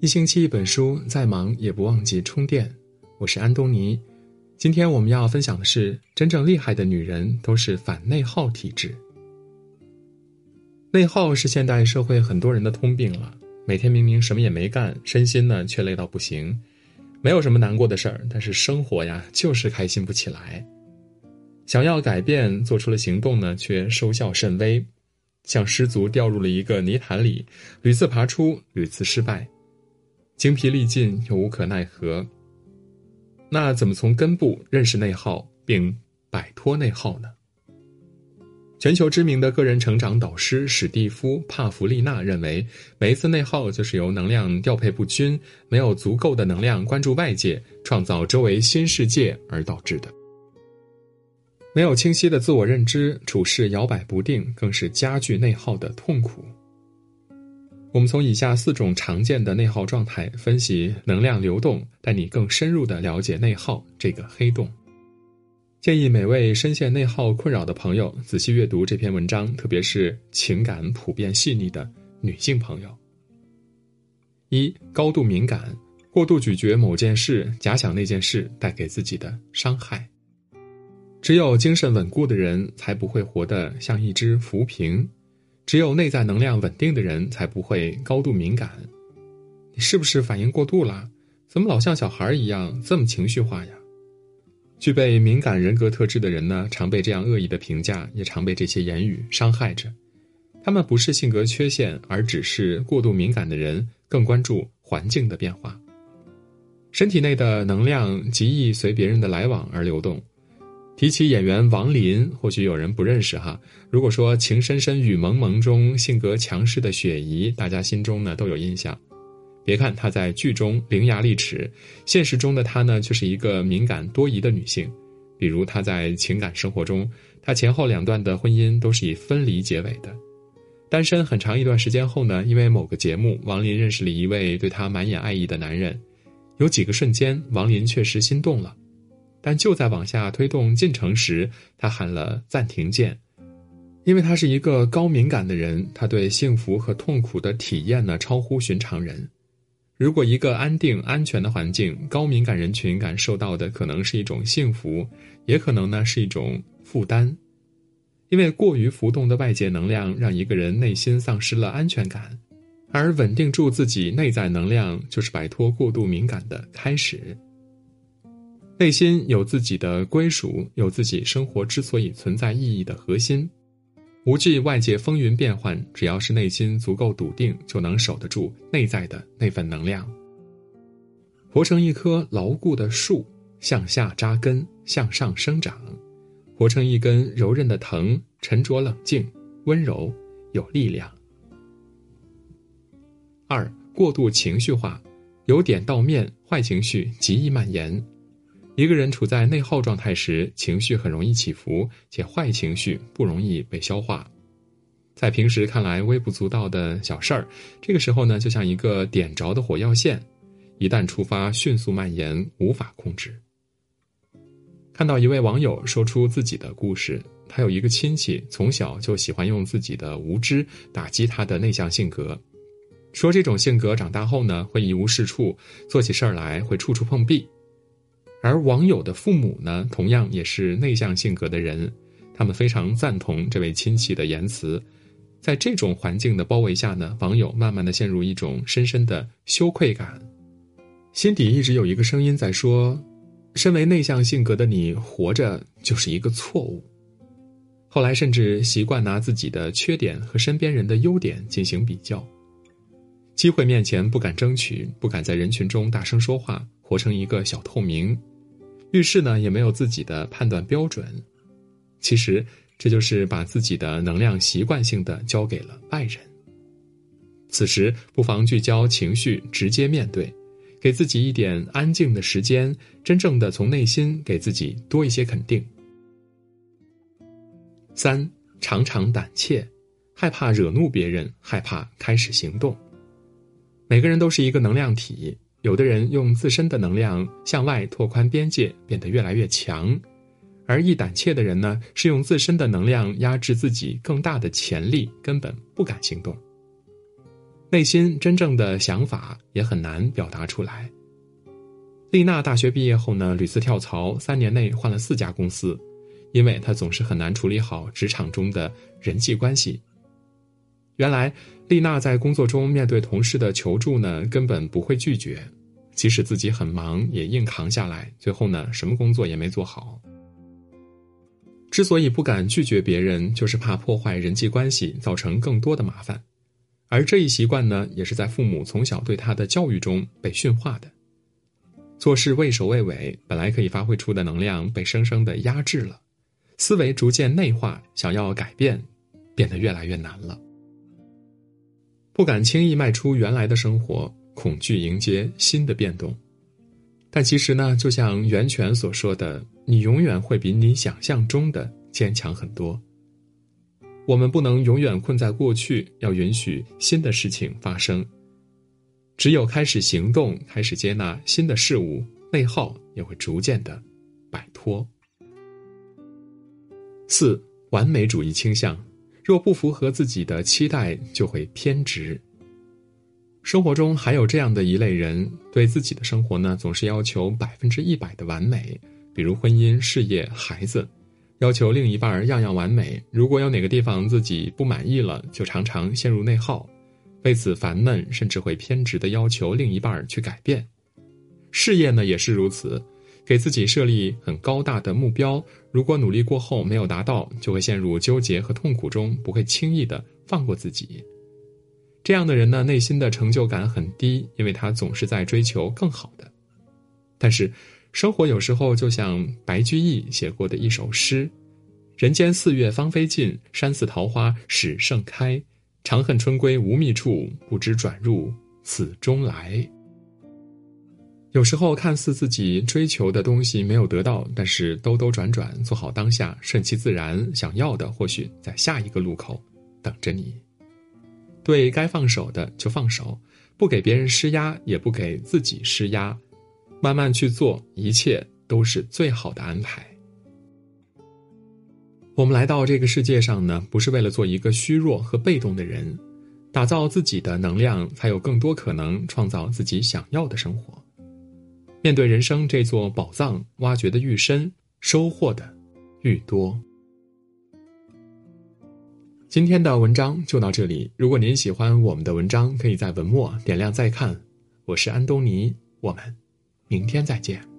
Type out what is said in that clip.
一星期一本书，再忙也不忘记充电。我是安东尼，今天我们要分享的是：真正厉害的女人都是反内耗体质。内耗是现代社会很多人的通病了。每天明明什么也没干，身心呢却累到不行，没有什么难过的事儿，但是生活呀就是开心不起来。想要改变，做出了行动呢，却收效甚微，像失足掉入了一个泥潭里，屡次爬出，屡次失败。精疲力尽又无可奈何，那怎么从根部认识内耗并摆脱内耗呢？全球知名的个人成长导师史蒂夫·帕弗利纳认为，每一次内耗就是由能量调配不均、没有足够的能量关注外界、创造周围新世界而导致的。没有清晰的自我认知，处事摇摆不定，更是加剧内耗的痛苦。我们从以下四种常见的内耗状态分析能量流动，带你更深入的了解内耗这个黑洞。建议每位深陷内耗困扰的朋友仔细阅读这篇文章，特别是情感普遍细腻的女性朋友。一、高度敏感，过度咀嚼某件事，假想那件事带给自己的伤害。只有精神稳固的人，才不会活得像一只浮萍。只有内在能量稳定的人，才不会高度敏感。你是不是反应过度了？怎么老像小孩一样这么情绪化呀？具备敏感人格特质的人呢，常被这样恶意的评价，也常被这些言语伤害着。他们不是性格缺陷，而只是过度敏感的人更关注环境的变化。身体内的能量极易随别人的来往而流动。提起演员王林，或许有人不认识哈。如果说《情深深雨蒙蒙》中性格强势的雪姨，大家心中呢都有印象。别看她在剧中伶牙俐齿，现实中的她呢却是一个敏感多疑的女性。比如她在情感生活中，她前后两段的婚姻都是以分离结尾的。单身很长一段时间后呢，因为某个节目，王林认识了一位对她满眼爱意的男人。有几个瞬间，王林确实心动了。但就在往下推动进程时，他喊了暂停键，因为他是一个高敏感的人，他对幸福和痛苦的体验呢超乎寻常人。如果一个安定安全的环境，高敏感人群感受到的可能是一种幸福，也可能呢是一种负担，因为过于浮动的外界能量让一个人内心丧失了安全感，而稳定住自己内在能量，就是摆脱过度敏感的开始。内心有自己的归属，有自己生活之所以存在意义的核心，无惧外界风云变幻，只要是内心足够笃定，就能守得住内在的那份能量。活成一棵牢固的树，向下扎根，向上生长；活成一根柔韧的藤，沉着冷静，温柔有力量。二、过度情绪化，由点到面，坏情绪极易蔓延。一个人处在内耗状态时，情绪很容易起伏，且坏情绪不容易被消化。在平时看来微不足道的小事儿，这个时候呢，就像一个点着的火药线，一旦触发，迅速蔓延，无法控制。看到一位网友说出自己的故事，他有一个亲戚从小就喜欢用自己的无知打击他的内向性格，说这种性格长大后呢，会一无是处，做起事儿来会处处碰壁。而网友的父母呢，同样也是内向性格的人，他们非常赞同这位亲戚的言辞。在这种环境的包围下呢，网友慢慢的陷入一种深深的羞愧感，心底一直有一个声音在说：“身为内向性格的你，活着就是一个错误。”后来甚至习惯拿自己的缺点和身边人的优点进行比较，机会面前不敢争取，不敢在人群中大声说话，活成一个小透明。遇事呢也没有自己的判断标准，其实这就是把自己的能量习惯性的交给了外人。此时不妨聚焦情绪，直接面对，给自己一点安静的时间，真正的从内心给自己多一些肯定。三常常胆怯，害怕惹怒别人，害怕开始行动。每个人都是一个能量体。有的人用自身的能量向外拓宽边界，变得越来越强；而易胆怯的人呢，是用自身的能量压制自己更大的潜力，根本不敢行动。内心真正的想法也很难表达出来。丽娜大学毕业后呢，屡次跳槽，三年内换了四家公司，因为她总是很难处理好职场中的人际关系。原来，丽娜在工作中面对同事的求助呢，根本不会拒绝，即使自己很忙，也硬扛下来。最后呢，什么工作也没做好。之所以不敢拒绝别人，就是怕破坏人际关系，造成更多的麻烦。而这一习惯呢，也是在父母从小对他的教育中被驯化的。做事畏首畏尾，本来可以发挥出的能量被生生的压制了，思维逐渐内化，想要改变，变得越来越难了。不敢轻易迈出原来的生活，恐惧迎接新的变动。但其实呢，就像袁泉所说的，你永远会比你想象中的坚强很多。我们不能永远困在过去，要允许新的事情发生。只有开始行动，开始接纳新的事物，内耗也会逐渐的摆脱。四、完美主义倾向，若不符合自己的期待，就会偏执。生活中还有这样的一类人，对自己的生活呢，总是要求百分之一百的完美，比如婚姻、事业、孩子，要求另一半样样完美。如果有哪个地方自己不满意了，就常常陷入内耗。为此烦闷，甚至会偏执的要求另一半去改变。事业呢也是如此，给自己设立很高大的目标，如果努力过后没有达到，就会陷入纠结和痛苦中，不会轻易的放过自己。这样的人呢，内心的成就感很低，因为他总是在追求更好的。但是，生活有时候就像白居易写过的一首诗：“人间四月芳菲尽，山寺桃花始盛开。”长恨春归无觅处，不知转入此中来。有时候看似自己追求的东西没有得到，但是兜兜转转，做好当下，顺其自然，想要的或许在下一个路口等着你。对该放手的就放手，不给别人施压，也不给自己施压，慢慢去做，一切都是最好的安排。我们来到这个世界上呢，不是为了做一个虚弱和被动的人，打造自己的能量，才有更多可能创造自己想要的生活。面对人生这座宝藏，挖掘的愈深，收获的愈多。今天的文章就到这里。如果您喜欢我们的文章，可以在文末点亮再看。我是安东尼，我们明天再见。